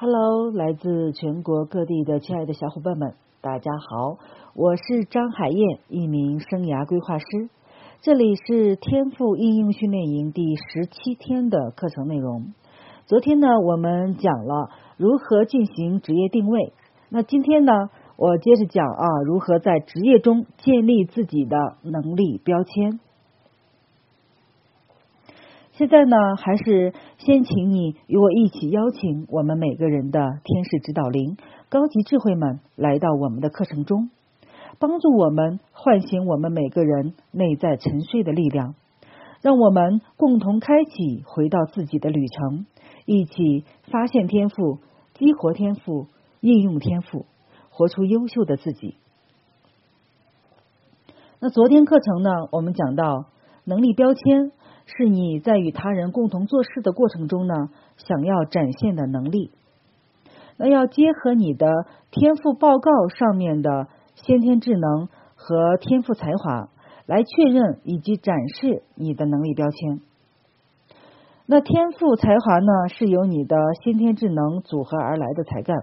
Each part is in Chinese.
Hello，来自全国各地的亲爱的小伙伴们，大家好，我是张海燕，一名生涯规划师。这里是天赋应用训练营第十七天的课程内容。昨天呢，我们讲了如何进行职业定位。那今天呢，我接着讲啊，如何在职业中建立自己的能力标签。现在呢，还是先请你与我一起邀请我们每个人的天使指导灵、高级智慧们来到我们的课程中，帮助我们唤醒我们每个人内在沉睡的力量，让我们共同开启回到自己的旅程，一起发现天赋、激活天赋、应用天赋，活出优秀的自己。那昨天课程呢，我们讲到能力标签。是你在与他人共同做事的过程中呢，想要展现的能力。那要结合你的天赋报告上面的先天智能和天赋才华，来确认以及展示你的能力标签。那天赋才华呢，是由你的先天智能组合而来的才干。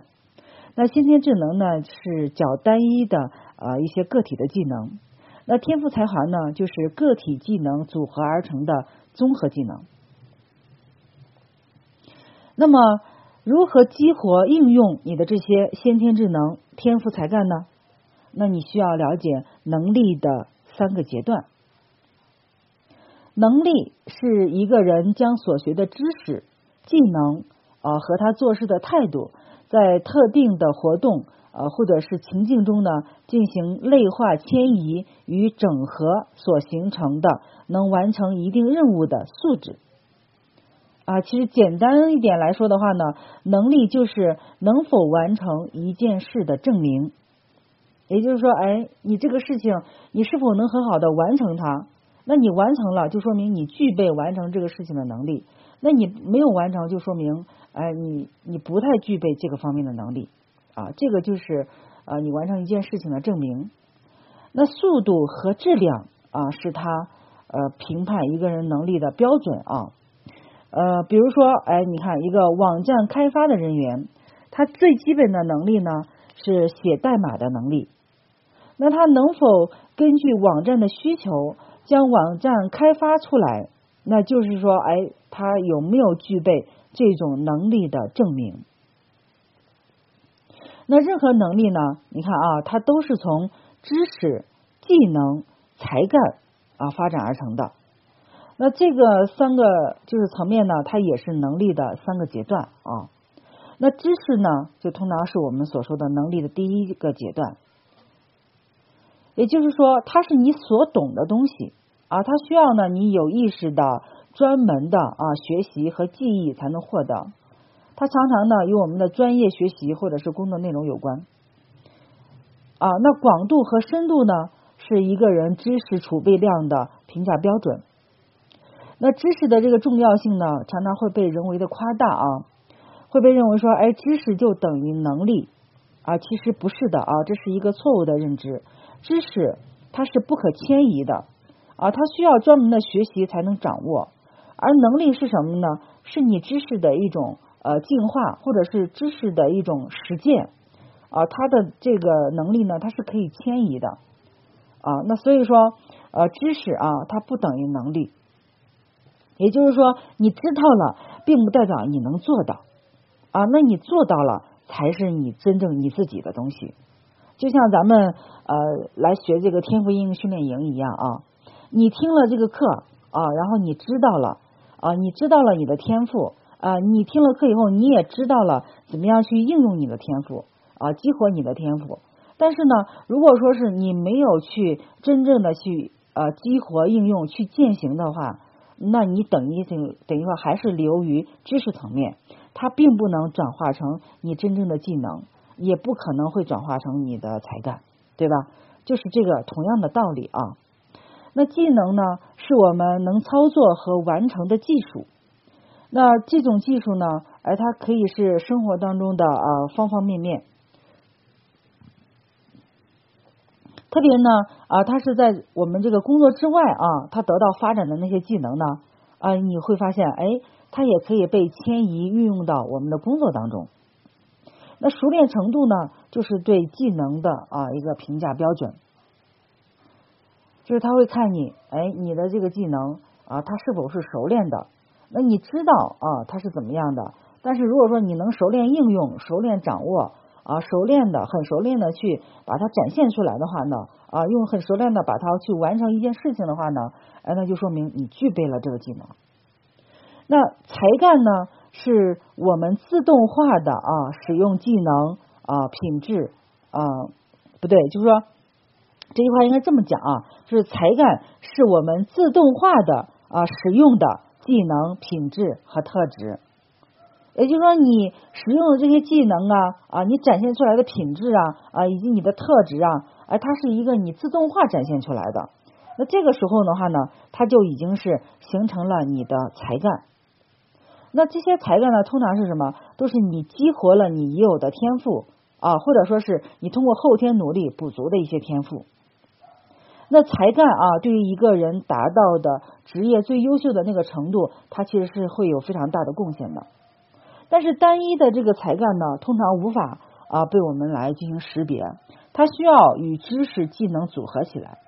那先天智能呢，是较单一的呃一些个体的技能。那天赋才华呢，就是个体技能组合而成的综合技能。那么，如何激活应用你的这些先天智能、天赋才干呢？那你需要了解能力的三个阶段。能力是一个人将所学的知识、技能啊和他做事的态度，在特定的活动。呃，或者是情境中呢，进行类化迁移与整合所形成的，能完成一定任务的素质。啊，其实简单一点来说的话呢，能力就是能否完成一件事的证明。也就是说，哎，你这个事情，你是否能很好的完成它？那你完成了，就说明你具备完成这个事情的能力；那你没有完成，就说明，哎，你你不太具备这个方面的能力。啊，这个就是呃，你完成一件事情的证明。那速度和质量啊，是他呃评判一个人能力的标准啊。呃，比如说，哎，你看一个网站开发的人员，他最基本的能力呢是写代码的能力。那他能否根据网站的需求将网站开发出来？那就是说，哎，他有没有具备这种能力的证明？那任何能力呢？你看啊，它都是从知识、技能、才干啊发展而成的。那这个三个就是层面呢，它也是能力的三个阶段啊。那知识呢，就通常是我们所说的能力的第一个阶段，也就是说，它是你所懂的东西啊，它需要呢你有意识的、专门的啊学习和记忆才能获得。它常常呢与我们的专业学习或者是工作内容有关啊。那广度和深度呢是一个人知识储备量的评价标准。那知识的这个重要性呢，常常会被人为的夸大啊，会被认为说，哎，知识就等于能力啊，其实不是的啊，这是一个错误的认知。知识它是不可迁移的啊，它需要专门的学习才能掌握，而能力是什么呢？是你知识的一种。呃，进化或者是知识的一种实践啊，它的这个能力呢，它是可以迁移的啊。那所以说，呃，知识啊，它不等于能力。也就是说，你知道了，并不代表你能做到啊。那你做到了，才是你真正你自己的东西。就像咱们呃来学这个天赋应用训练营一样啊，你听了这个课啊，然后你知道了啊，你知道了你的天赋。啊，你听了课以后，你也知道了怎么样去应用你的天赋啊，激活你的天赋。但是呢，如果说是你没有去真正的去呃激活应用去践行的话，那你等于等等于说还是流于知识层面，它并不能转化成你真正的技能，也不可能会转化成你的才干，对吧？就是这个同样的道理啊。那技能呢，是我们能操作和完成的技术。那这种技术呢，而它可以是生活当中的呃方方面面，特别呢啊，它是在我们这个工作之外啊，它得到发展的那些技能呢啊，你会发现哎，它也可以被迁移运用到我们的工作当中那熟练程度呢，就是对技能的啊一个评价标准，就是他会看你，哎，你的这个技能啊，它是否是熟练的？那你知道啊，它是怎么样的？但是如果说你能熟练应用、熟练掌握啊，熟练的、很熟练的去把它展现出来的话呢，啊，用很熟练的把它去完成一件事情的话呢，哎，那就说明你具备了这个技能。那才干呢？是我们自动化的啊，使用技能啊，品质啊，不对，就是说这句话应该这么讲啊，就是才干是我们自动化的啊，使用的技能、品质和特质。也就是说，你使用的这些技能啊啊，你展现出来的品质啊啊，以及你的特质啊，哎，它是一个你自动化展现出来的。那这个时候的话呢，它就已经是形成了你的才干。那这些才干呢，通常是什么？都是你激活了你已有的天赋啊，或者说是你通过后天努力补足的一些天赋。那才干啊，对于一个人达到的职业最优秀的那个程度，它其实是会有非常大的贡献的。但是单一的这个才干呢，通常无法啊被我们来进行识别，它需要与知识技能组合起来。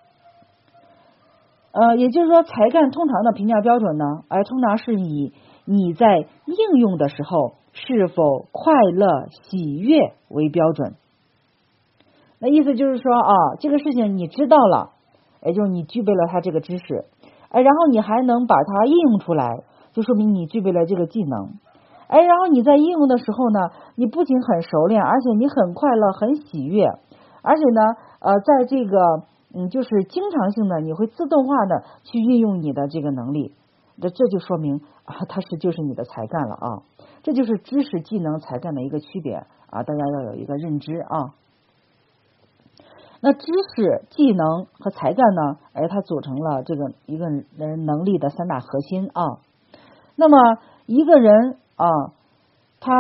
呃，也就是说，才干通常的评价标准呢，哎，通常是以你在应用的时候是否快乐、喜悦为标准。那意思就是说啊，这个事情你知道了，也就是你具备了他这个知识，哎，然后你还能把它应用出来，就说明你具备了这个技能。哎，然后你在应用的时候呢，你不仅很熟练，而且你很快乐、很喜悦，而且呢，呃，在这个嗯，就是经常性的，你会自动化的去运用你的这个能力。这这就说明啊，它是就是你的才干了啊，这就是知识、技能、才干的一个区别啊，大家要有一个认知啊。那知识、技能和才干呢？哎，它组成了这个一个人能力的三大核心啊。那么一个人啊，他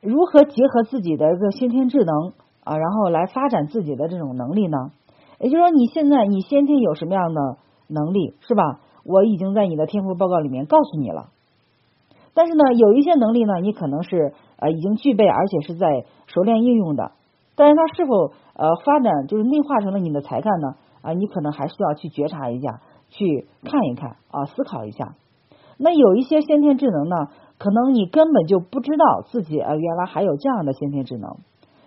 如何结合自己的一个先天智能啊，然后来发展自己的这种能力呢？也就是说，你现在你先天有什么样的能力，是吧？我已经在你的天赋报告里面告诉你了，但是呢，有一些能力呢，你可能是呃已经具备，而且是在熟练应用的，但是它是否呃发展就是内化成了你的才干呢？啊，你可能还需要去觉察一下，去看一看啊，思考一下。那有一些先天智能呢，可能你根本就不知道自己啊原来还有这样的先天智能，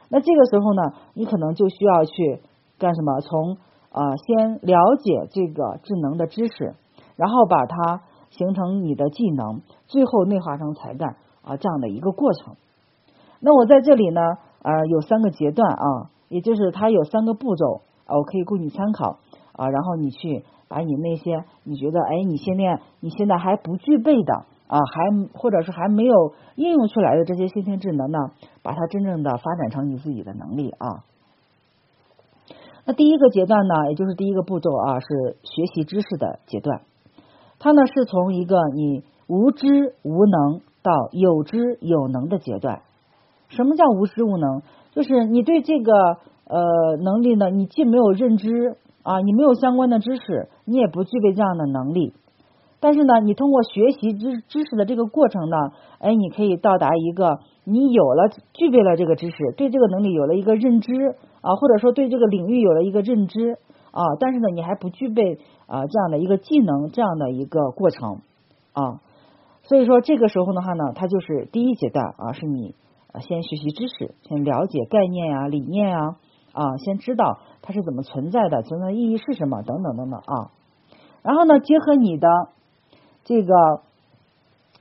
那这个时候呢，你可能就需要去干什么？从啊先了解这个智能的知识。然后把它形成你的技能，最后内化成才干啊，这样的一个过程。那我在这里呢，呃，有三个阶段啊，也就是它有三个步骤啊，我可以供你参考啊。然后你去把你那些你觉得哎，你现在你现在还不具备的啊，还或者是还没有应用出来的这些先天智能呢，把它真正的发展成你自己的能力啊。那第一个阶段呢，也就是第一个步骤啊，是学习知识的阶段。它呢是从一个你无知无能到有知有能的阶段。什么叫无知无能？就是你对这个呃能力呢，你既没有认知啊，你没有相关的知识，你也不具备这样的能力。但是呢，你通过学习知知识的这个过程呢，哎，你可以到达一个你有了具备了这个知识，对这个能力有了一个认知啊，或者说对这个领域有了一个认知。啊，但是呢，你还不具备啊这样的一个技能，这样的一个过程啊，所以说这个时候的话呢，它就是第一阶段啊，是你先学习知识，先了解概念呀、理念呀啊，先知道它是怎么存在的，存在的意义是什么等等等等啊。然后呢，结合你的这个，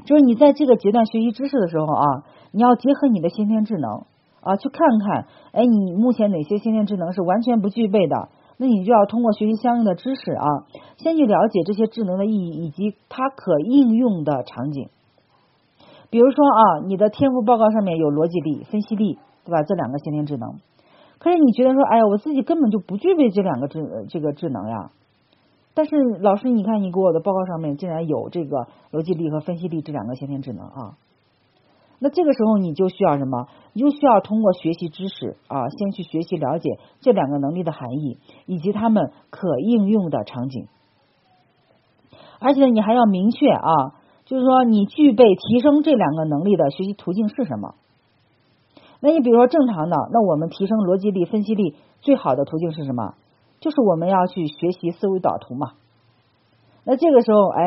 就是你在这个阶段学习知识的时候啊，你要结合你的先天智能啊，去看看，哎，你目前哪些先天智能是完全不具备的。那你就要通过学习相应的知识啊，先去了解这些智能的意义以及它可应用的场景。比如说啊，你的天赋报告上面有逻辑力、分析力，对吧？这两个先天智能。可是你觉得说，哎呀，我自己根本就不具备这两个智这个智能呀。但是老师，你看你给我的报告上面竟然有这个逻辑力和分析力这两个先天智能啊。那这个时候你就需要什么？你就需要通过学习知识啊，先去学习了解这两个能力的含义以及他们可应用的场景。而且你还要明确啊，就是说你具备提升这两个能力的学习途径是什么？那你比如说正常的，那我们提升逻辑力、分析力最好的途径是什么？就是我们要去学习思维导图嘛。那这个时候，哎，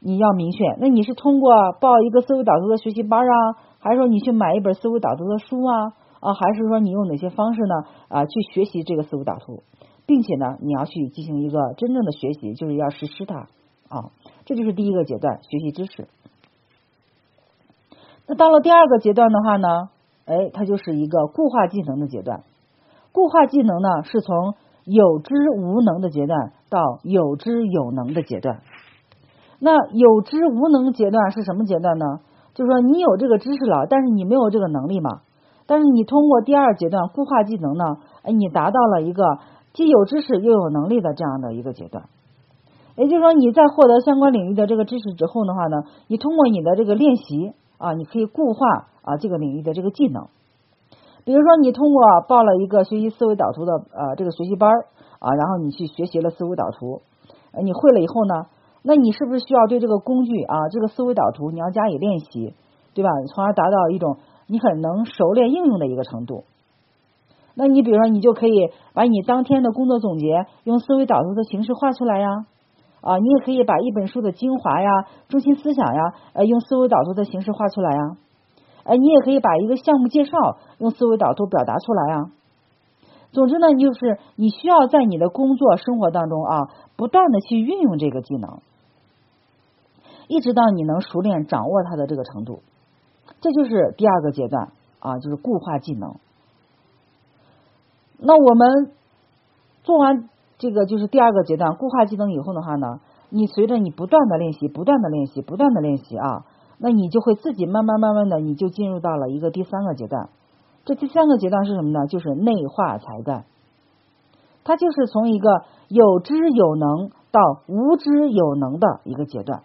你要明确，那你是通过报一个思维导图的学习班啊，还是说你去买一本思维导图的书啊？啊，还是说你用哪些方式呢？啊，去学习这个思维导图，并且呢，你要去进行一个真正的学习，就是要实施它啊。这就是第一个阶段，学习知识。那到了第二个阶段的话呢，哎，它就是一个固化技能的阶段。固化技能呢，是从有知无能的阶段到有知有能的阶段。那有知无能阶段是什么阶段呢？就是说你有这个知识了，但是你没有这个能力嘛。但是你通过第二阶段固化技能呢，哎，你达到了一个既有知识又有能力的这样的一个阶段。也就是说，你在获得相关领域的这个知识之后的话呢，你通过你的这个练习啊，你可以固化啊这个领域的这个技能。比如说，你通过报了一个学习思维导图的呃这个学习班儿啊，然后你去学习了思维导图，你会了以后呢，那你是不是需要对这个工具啊这个思维导图你要加以练习，对吧？从而达到一种。你很能熟练应用的一个程度，那你比如说，你就可以把你当天的工作总结用思维导图的形式画出来呀，啊，你也可以把一本书的精华呀、中心思想呀，呃，用思维导图的形式画出来呀，哎，你也可以把一个项目介绍用思维导图表达出来呀。总之呢，你就是你需要在你的工作生活当中啊，不断的去运用这个技能，一直到你能熟练掌握它的这个程度。这就是第二个阶段啊，就是固化技能。那我们做完这个就是第二个阶段固化技能以后的话呢，你随着你不断的练习、不断的练习、不断的练习啊，那你就会自己慢慢慢慢的，你就进入到了一个第三个阶段。这第三个阶段是什么呢？就是内化才干。它就是从一个有知有能到无知有能的一个阶段。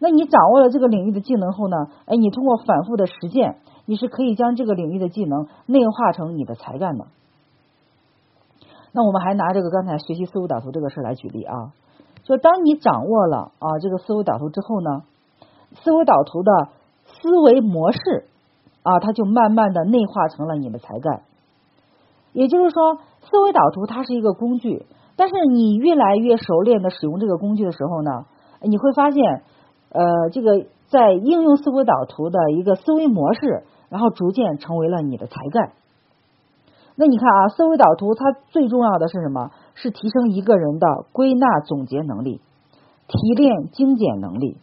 那你掌握了这个领域的技能后呢？哎，你通过反复的实践，你是可以将这个领域的技能内化成你的才干的。那我们还拿这个刚才学习思维导图这个事来举例啊，就当你掌握了啊这个思维导图之后呢，思维导图的思维模式啊，它就慢慢的内化成了你的才干。也就是说，思维导图它是一个工具，但是你越来越熟练的使用这个工具的时候呢，你会发现。呃，这个在应用思维导图的一个思维模式，然后逐渐成为了你的才干。那你看啊，思维导图它最重要的是什么？是提升一个人的归纳总结能力、提炼精简能力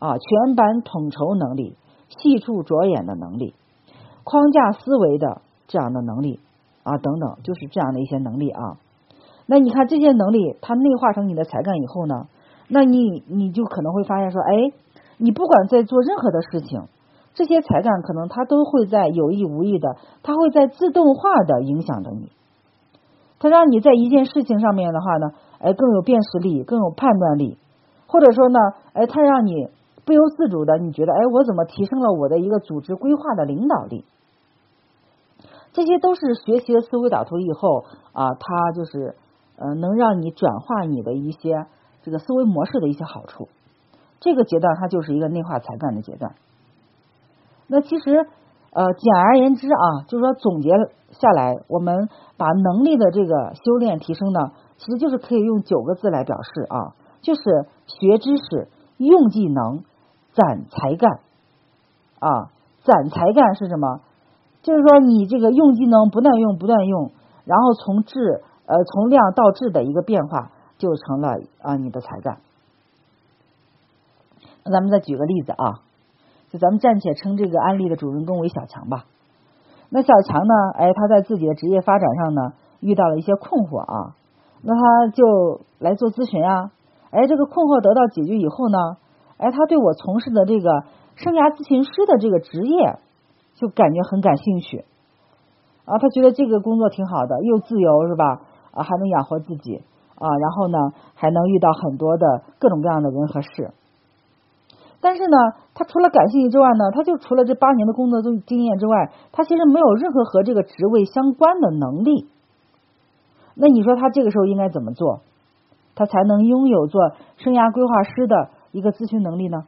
啊、全盘统筹能力、细处着眼的能力、框架思维的这样的能力啊等等，就是这样的一些能力啊。那你看这些能力，它内化成你的才干以后呢？那你你就可能会发现说，哎，你不管在做任何的事情，这些才干可能它都会在有意无意的，它会在自动化的影响着你。它让你在一件事情上面的话呢，哎，更有辨识力，更有判断力，或者说呢，哎，它让你不由自主的，你觉得，哎，我怎么提升了我的一个组织规划的领导力？这些都是学习了思维导图以后啊，它就是呃，能让你转化你的一些。这个思维模式的一些好处，这个阶段它就是一个内化才干的阶段。那其实呃，简而言之啊，就是说总结下来，我们把能力的这个修炼提升呢，其实就是可以用九个字来表示啊，就是学知识、用技能、攒才干啊。攒才干是什么？就是说你这个用技能不断用不断用，然后从质呃从量到质的一个变化。就成了啊你的才干。那咱们再举个例子啊，就咱们暂且称这个案例的主人公为小强吧。那小强呢，哎，他在自己的职业发展上呢遇到了一些困惑啊，那他就来做咨询啊。哎，这个困惑得到解决以后呢，哎，他对我从事的这个生涯咨询师的这个职业就感觉很感兴趣啊，他觉得这个工作挺好的，又自由是吧？啊，还能养活自己。啊，然后呢，还能遇到很多的各种各样的人和事。但是呢，他除了感兴趣之外呢，他就除了这八年的工作经经验之外，他其实没有任何和这个职位相关的能力。那你说他这个时候应该怎么做，他才能拥有做生涯规划师的一个咨询能力呢？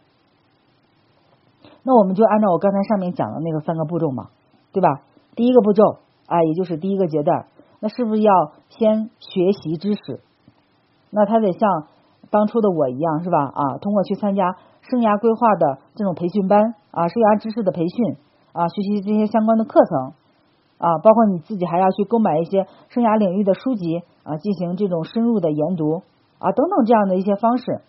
那我们就按照我刚才上面讲的那个三个步骤嘛，对吧？第一个步骤啊，也就是第一个阶段，那是不是要先学习知识？那他得像当初的我一样，是吧？啊，通过去参加生涯规划的这种培训班啊，生涯知识的培训啊，学习这些相关的课程啊，包括你自己还要去购买一些生涯领域的书籍啊，进行这种深入的研读啊，等等这样的一些方式。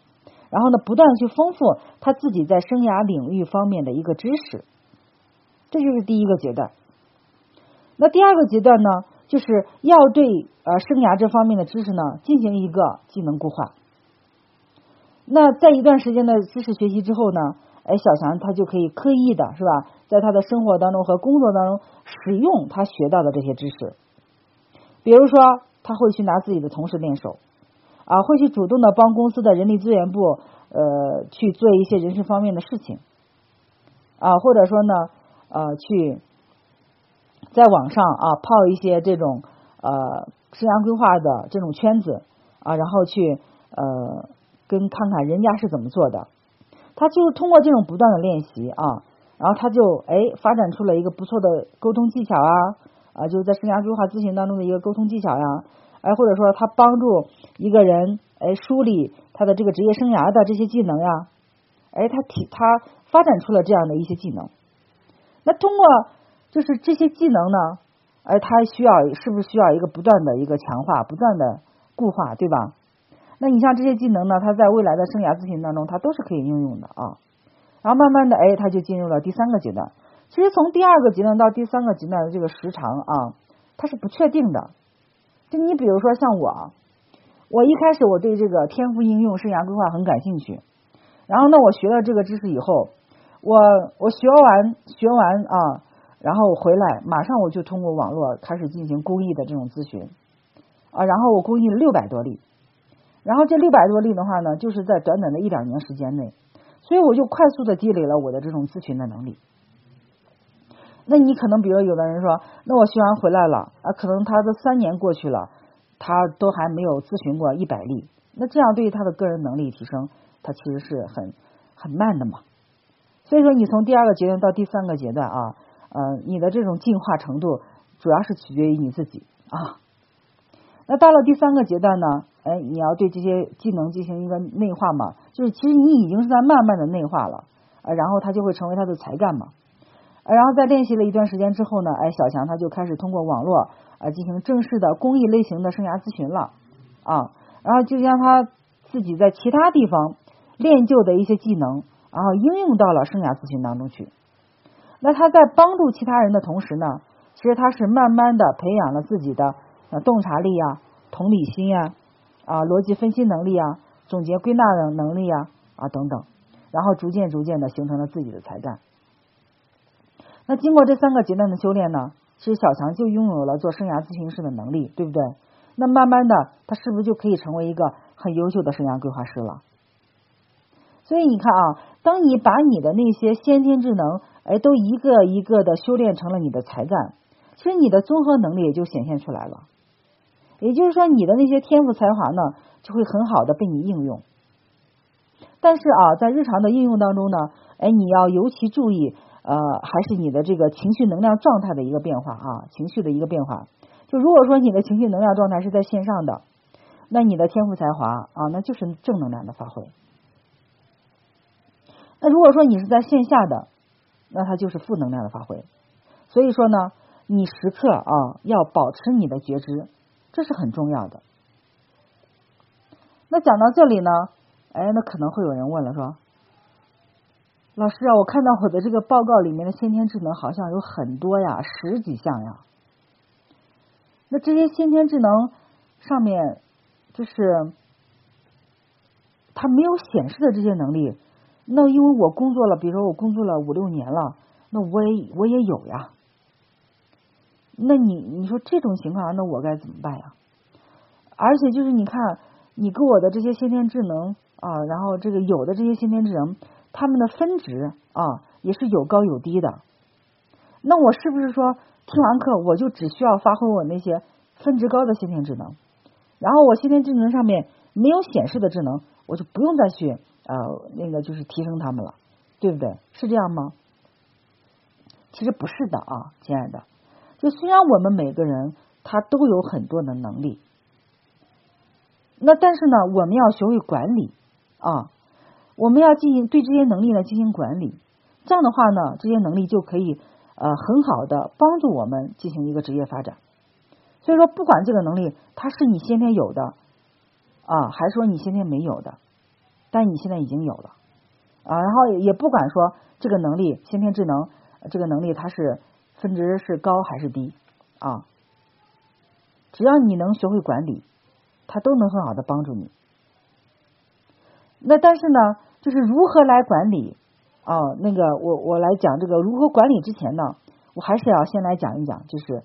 然后呢，不断去丰富他自己在生涯领域方面的一个知识，这就是第一个阶段。那第二个阶段呢，就是要对呃生涯这方面的知识呢进行一个技能固化。那在一段时间的知识学习之后呢，哎，小强他就可以刻意的是吧，在他的生活当中和工作当中使用他学到的这些知识。比如说，他会去拿自己的同事练手。啊，会去主动的帮公司的人力资源部呃去做一些人事方面的事情，啊，或者说呢呃去在网上啊泡一些这种呃生涯规划的这种圈子啊，然后去呃跟看看人家是怎么做的，他就是通过这种不断的练习啊，然后他就哎发展出了一个不错的沟通技巧啊啊，就是在生涯规划咨询当中的一个沟通技巧呀。哎，或者说他帮助一个人哎梳理他的这个职业生涯的这些技能呀，哎，他体他发展出了这样的一些技能。那通过就是这些技能呢，哎，他需要是不是需要一个不断的一个强化、不断的固化，对吧？那你像这些技能呢，他在未来的生涯咨询当中，他都是可以应用的啊。然后慢慢的，哎，他就进入了第三个阶段。其实从第二个阶段到第三个阶段的这个时长啊，它是不确定的。就你比如说像我，我一开始我对这个天赋应用生涯规划很感兴趣，然后呢，我学了这个知识以后，我我学完学完啊，然后回来马上我就通过网络开始进行公益的这种咨询啊，然后我公益了六百多例，然后这六百多例的话呢，就是在短短的一两年时间内，所以我就快速的积累了我的这种咨询的能力。那你可能比如有的人说，那我学完回来了啊，可能他的三年过去了，他都还没有咨询过一百例，那这样对于他的个人能力提升，他其实是很很慢的嘛。所以说，你从第二个阶段到第三个阶段啊，呃，你的这种进化程度主要是取决于你自己啊。那到了第三个阶段呢，哎，你要对这些技能进行一个内化嘛，就是其实你已经是在慢慢的内化了，呃，然后它就会成为他的才干嘛。然后在练习了一段时间之后呢，哎，小强他就开始通过网络啊进行正式的公益类型的生涯咨询了啊，然后就将他自己在其他地方练就的一些技能，然后应用到了生涯咨询当中去。那他在帮助其他人的同时呢，其实他是慢慢的培养了自己的啊洞察力呀、同理心呀、啊逻辑分析能力啊、总结归纳的能力呀啊等等，然后逐渐逐渐的形成了自己的才干。那经过这三个阶段的修炼呢，其实小强就拥有了做生涯咨询师的能力，对不对？那慢慢的，他是不是就可以成为一个很优秀的生涯规划师了？所以你看啊，当你把你的那些先天智能，哎，都一个一个的修炼成了你的才干，其实你的综合能力也就显现出来了。也就是说，你的那些天赋才华呢，就会很好的被你应用。但是啊，在日常的应用当中呢，哎，你要尤其注意。呃，还是你的这个情绪能量状态的一个变化啊，情绪的一个变化。就如果说你的情绪能量状态是在线上的，那你的天赋才华啊，那就是正能量的发挥。那如果说你是在线下的，那它就是负能量的发挥。所以说呢，你时刻啊要保持你的觉知，这是很重要的。那讲到这里呢，哎，那可能会有人问了，说。老师啊，我看到我的这个报告里面的先天智能好像有很多呀，十几项呀。那这些先天智能上面，就是它没有显示的这些能力，那因为我工作了，比如说我工作了五六年了，那我也我也有呀。那你你说这种情况，那我该怎么办呀？而且就是你看，你给我的这些先天智能啊，然后这个有的这些先天智能。他们的分值啊也是有高有低的，那我是不是说听完课我就只需要发挥我那些分值高的先天智能，然后我先天智能上面没有显示的智能，我就不用再去呃那个就是提升他们了，对不对？是这样吗？其实不是的啊，亲爱的。就虽然我们每个人他都有很多的能力，那但是呢，我们要学会管理啊，我们要进行对这些能力呢进行管理。这样的话呢，这些能力就可以呃很好的帮助我们进行一个职业发展。所以说，不管这个能力它是你先天有的啊，还是说你先天没有的，但你现在已经有了啊，然后也不管说这个能力先天智能这个能力它是。分值是高还是低啊？只要你能学会管理，它都能很好的帮助你。那但是呢，就是如何来管理啊？那个我我来讲这个如何管理之前呢，我还是要先来讲一讲，就是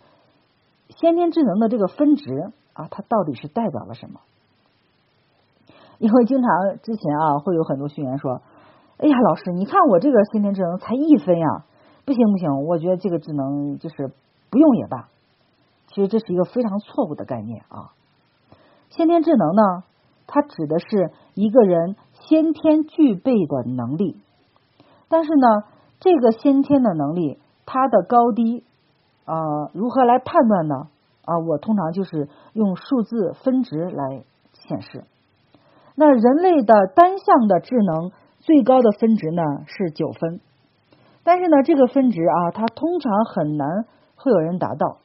先天智能的这个分值啊，它到底是代表了什么？因为经常之前啊，会有很多学员说：“哎呀，老师，你看我这个先天智能才一分呀。”不行不行，我觉得这个智能就是不用也罢。其实这是一个非常错误的概念啊！先天智能呢，它指的是一个人先天具备的能力，但是呢，这个先天的能力它的高低啊，如何来判断呢？啊，我通常就是用数字分值来显示。那人类的单项的智能最高的分值呢是九分。但是呢，这个分值啊，它通常很难会有人达到。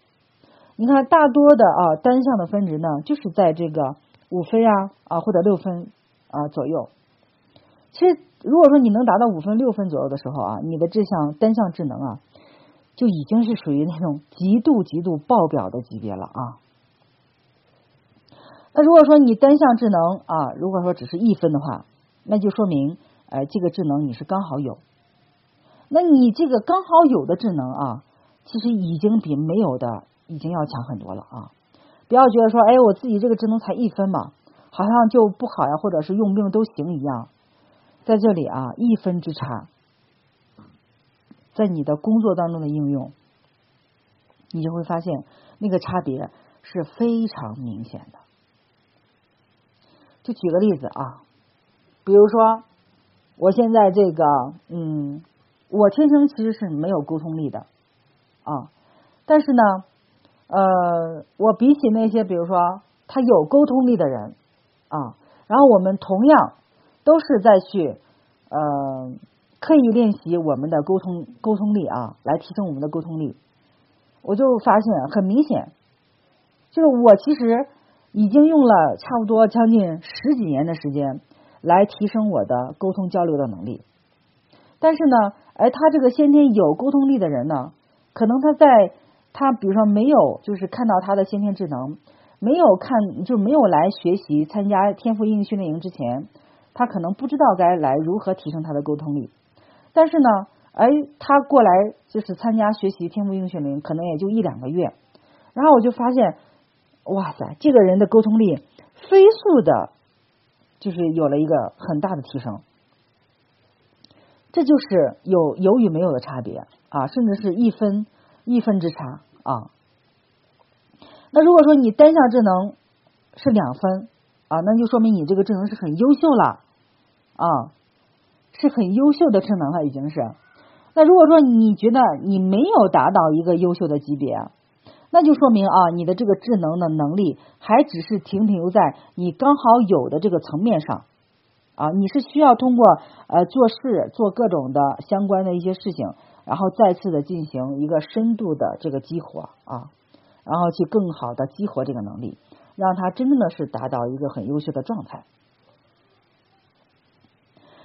你看，大多的啊单项的分值呢，就是在这个五分啊啊或者六分啊左右。其实，如果说你能达到五分六分左右的时候啊，你的这项单项智能啊，就已经是属于那种极度极度爆表的级别了啊。那如果说你单项智能啊，如果说只是一分的话，那就说明呃这个智能你是刚好有。那你这个刚好有的智能啊，其实已经比没有的已经要强很多了啊！不要觉得说，哎，我自己这个智能才一分嘛，好像就不好呀，或者是用不用都行一样。在这里啊，一分之差，在你的工作当中的应用，你就会发现那个差别是非常明显的。就举个例子啊，比如说我现在这个，嗯。我天生其实是没有沟通力的啊，但是呢，呃，我比起那些比如说他有沟通力的人啊，然后我们同样都是在去呃刻意练习我们的沟通沟通力啊，来提升我们的沟通力，我就发现很明显，就是我其实已经用了差不多将近十几年的时间来提升我的沟通交流的能力，但是呢。而他这个先天有沟通力的人呢，可能他在他比如说没有就是看到他的先天智能，没有看就没有来学习参加天赋英语训练营之前，他可能不知道该来如何提升他的沟通力。但是呢，哎，他过来就是参加学习天赋英语训练营，可能也就一两个月，然后我就发现，哇塞，这个人的沟通力飞速的，就是有了一个很大的提升。这就是有有与没有的差别啊，甚至是一分一分之差啊。那如果说你单项智能是两分啊，那就说明你这个智能是很优秀了啊，是很优秀的智能了已经是。那如果说你觉得你没有达到一个优秀的级别，那就说明啊，你的这个智能的能力还只是停留在你刚好有的这个层面上。啊，你是需要通过呃做事做各种的相关的一些事情，然后再次的进行一个深度的这个激活啊，然后去更好的激活这个能力，让它真正的是达到一个很优秀的状态。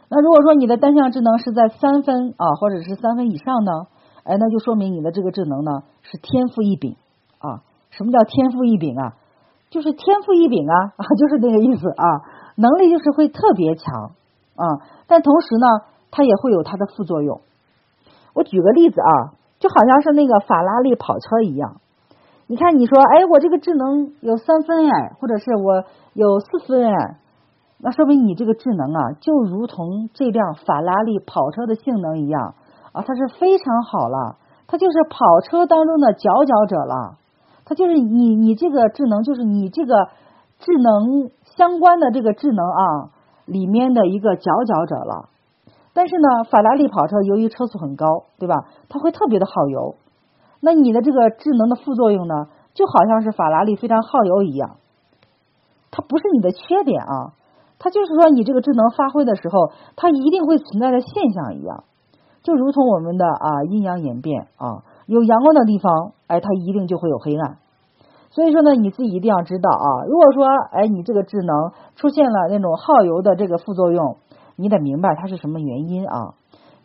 那如果说你的单项智能是在三分啊，或者是三分以上呢，哎，那就说明你的这个智能呢是天赋异禀啊。什么叫天赋异禀啊？就是天赋异禀啊，啊，就是那个意思啊。能力就是会特别强啊，但同时呢，它也会有它的副作用。我举个例子啊，就好像是那个法拉利跑车一样。你看，你说，哎，我这个智能有三分哎，或者是我有四分哎，那说明你这个智能啊，就如同这辆法拉利跑车的性能一样啊，它是非常好了，它就是跑车当中的佼佼者了。它就是你，你这个智能就是你这个智能。相关的这个智能啊，里面的一个佼佼者了。但是呢，法拉利跑车由于车速很高，对吧？它会特别的耗油。那你的这个智能的副作用呢，就好像是法拉利非常耗油一样，它不是你的缺点啊，它就是说你这个智能发挥的时候，它一定会存在的现象一样，就如同我们的啊阴阳演变啊，有阳光的地方，哎，它一定就会有黑暗。所以说呢，你自己一定要知道啊，如果说哎你这个智能出现了那种耗油的这个副作用。你得明白它是什么原因啊？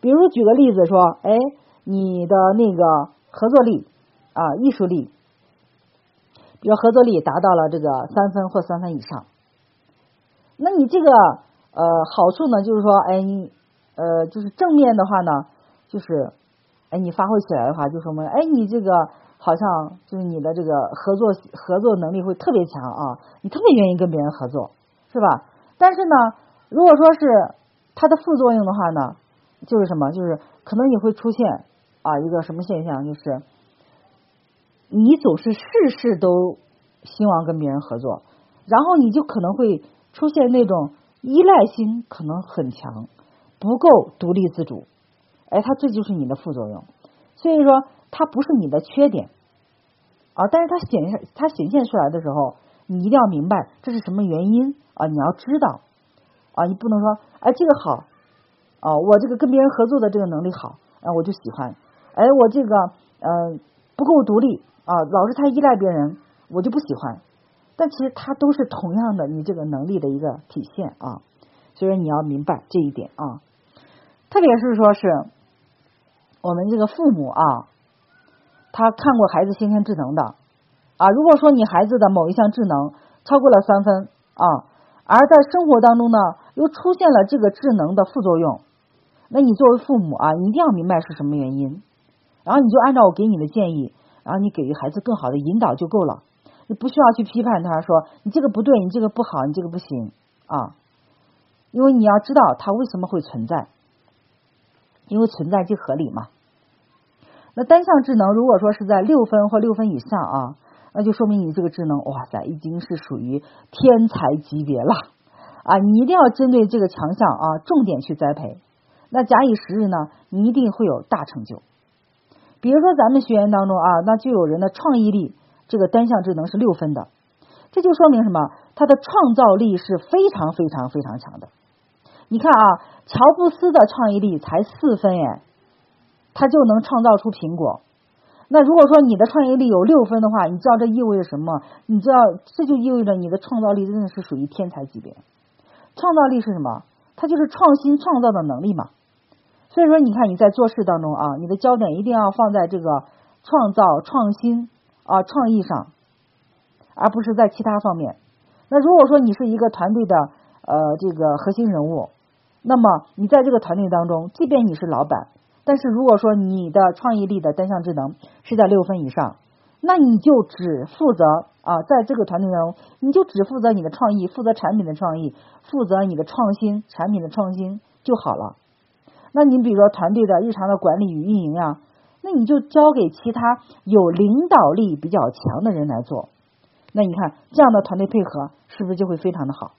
比如举个例子说，哎，你的那个合作力啊，艺术力，比如合作力达到了这个三分或三分以上，那你这个呃好处呢，就是说，哎，你呃就是正面的话呢，就是哎你发挥起来的话，就说明哎你这个好像就是你的这个合作合作能力会特别强啊，你特别愿意跟别人合作，是吧？但是呢，如果说是它的副作用的话呢，就是什么？就是可能你会出现啊一个什么现象？就是你总是事事都希望跟别人合作，然后你就可能会出现那种依赖心可能很强，不够独立自主。哎，它这就是你的副作用。所以说，它不是你的缺点啊，但是它显现它显现出来的时候，你一定要明白这是什么原因啊，你要知道。啊，你不能说，哎，这个好，哦，我这个跟别人合作的这个能力好，啊，我就喜欢，哎，我这个呃不够独立啊，老是太依赖别人，我就不喜欢。但其实它都是同样的，你这个能力的一个体现啊，所以说你要明白这一点啊。特别是说是我们这个父母啊，他看过孩子先天智能的啊，如果说你孩子的某一项智能超过了三分啊。而在生活当中呢，又出现了这个智能的副作用，那你作为父母啊，你一定要明白是什么原因，然后你就按照我给你的建议，然后你给予孩子更好的引导就够了，你不需要去批判他说你这个不对，你这个不好，你这个不行啊，因为你要知道它为什么会存在，因为存在即合理嘛。那单项智能如果说是在六分或六分以上啊。那就说明你这个智能，哇塞，已经是属于天才级别了啊！你一定要针对这个强项啊，重点去栽培。那假以时日呢，你一定会有大成就。比如说咱们学员当中啊，那就有人的创意力这个单项智能是六分的，这就说明什么？他的创造力是非常非常非常强的。你看啊，乔布斯的创意力才四分哎，他就能创造出苹果。那如果说你的创业力有六分的话，你知道这意味着什么？你知道这就意味着你的创造力真的是属于天才级别。创造力是什么？它就是创新创造的能力嘛。所以说，你看你在做事当中啊，你的焦点一定要放在这个创造、创新啊、创意上，而不是在其他方面。那如果说你是一个团队的呃这个核心人物，那么你在这个团队当中，即便你是老板。但是如果说你的创意力的单项智能是在六分以上，那你就只负责啊，在这个团队当中，你就只负责你的创意，负责产品的创意，负责你的创新产品的创新就好了。那你比如说团队的日常的管理与运营呀，那你就交给其他有领导力比较强的人来做。那你看这样的团队配合是不是就会非常的好？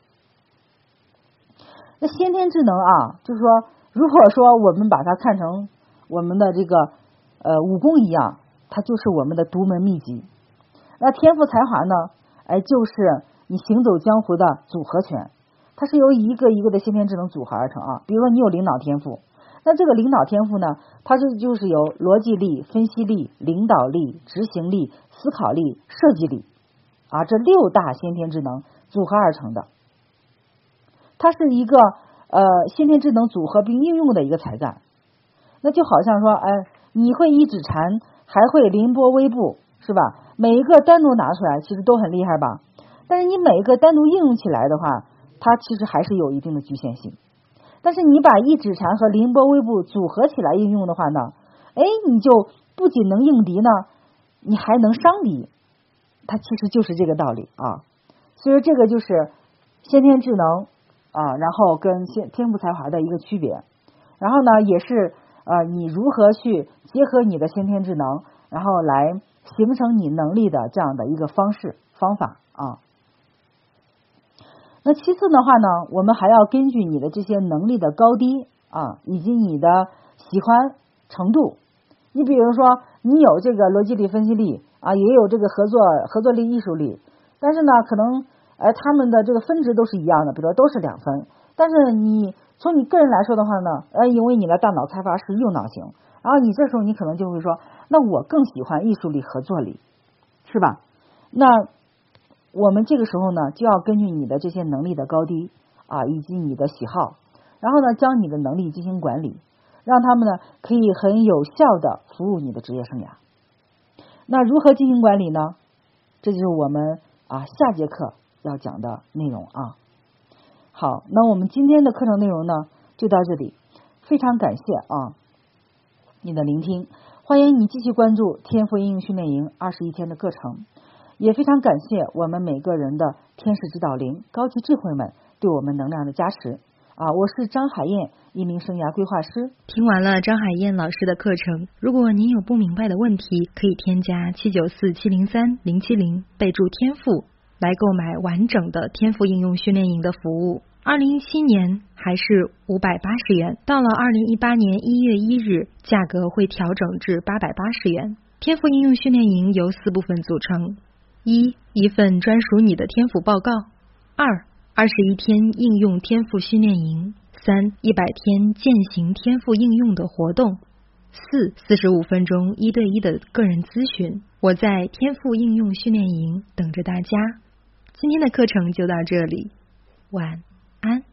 那先天智能啊，就是说。如果说我们把它看成我们的这个呃武功一样，它就是我们的独门秘籍。那天赋才华呢？哎，就是你行走江湖的组合拳。它是由一个一个的先天智能组合而成啊。比如说你有领导天赋，那这个领导天赋呢，它就就是由逻辑力、分析力、领导力、执行力、思考力、设计力啊这六大先天智能组合而成的。它是一个。呃，先天智能组合并应用的一个才干，那就好像说，哎，你会一指禅，还会凌波微步，是吧？每一个单独拿出来，其实都很厉害吧？但是你每一个单独应用起来的话，它其实还是有一定的局限性。但是你把一指禅和凌波微步组合起来应用的话呢，哎，你就不仅能应敌呢，你还能伤敌。它其实就是这个道理啊。所以说，这个就是先天智能。啊，然后跟天天赋才华的一个区别，然后呢，也是呃，你如何去结合你的先天智能，然后来形成你能力的这样的一个方式方法啊。那其次的话呢，我们还要根据你的这些能力的高低啊，以及你的喜欢程度。你比如说，你有这个逻辑力、分析力啊，也有这个合作合作力、艺术力，但是呢，可能而他们的这个分值都是一样的，比如说都是两分，但是你从你个人来说的话呢，呃，因为你的大脑开发是右脑型，然后你这时候你可能就会说，那我更喜欢艺术力、合作力，是吧？那我们这个时候呢，就要根据你的这些能力的高低啊，以及你的喜好，然后呢，将你的能力进行管理。让他们呢可以很有效的服务你的职业生涯。那如何进行管理呢？这就是我们啊下节课要讲的内容啊。好，那我们今天的课程内容呢就到这里，非常感谢啊你的聆听，欢迎你继续关注天赋应用训练营二十一天的课程，也非常感谢我们每个人的天使指导灵、高级智慧们对我们能量的加持。啊，我是张海燕，一名生涯规划师。听完了张海燕老师的课程，如果您有不明白的问题，可以添加七九四七零三零七零，备注天赋来购买完整的天赋应用训练营的服务。二零一七年还是五百八十元，到了二零一八年一月一日，价格会调整至八百八十元。天赋应用训练营由四部分组成：一一份专属你的天赋报告；二二十一天应用天赋训练营，三一百天践行天赋应用的活动，四四十五分钟一对一的个人咨询。我在天赋应用训练营等着大家。今天的课程就到这里晚安。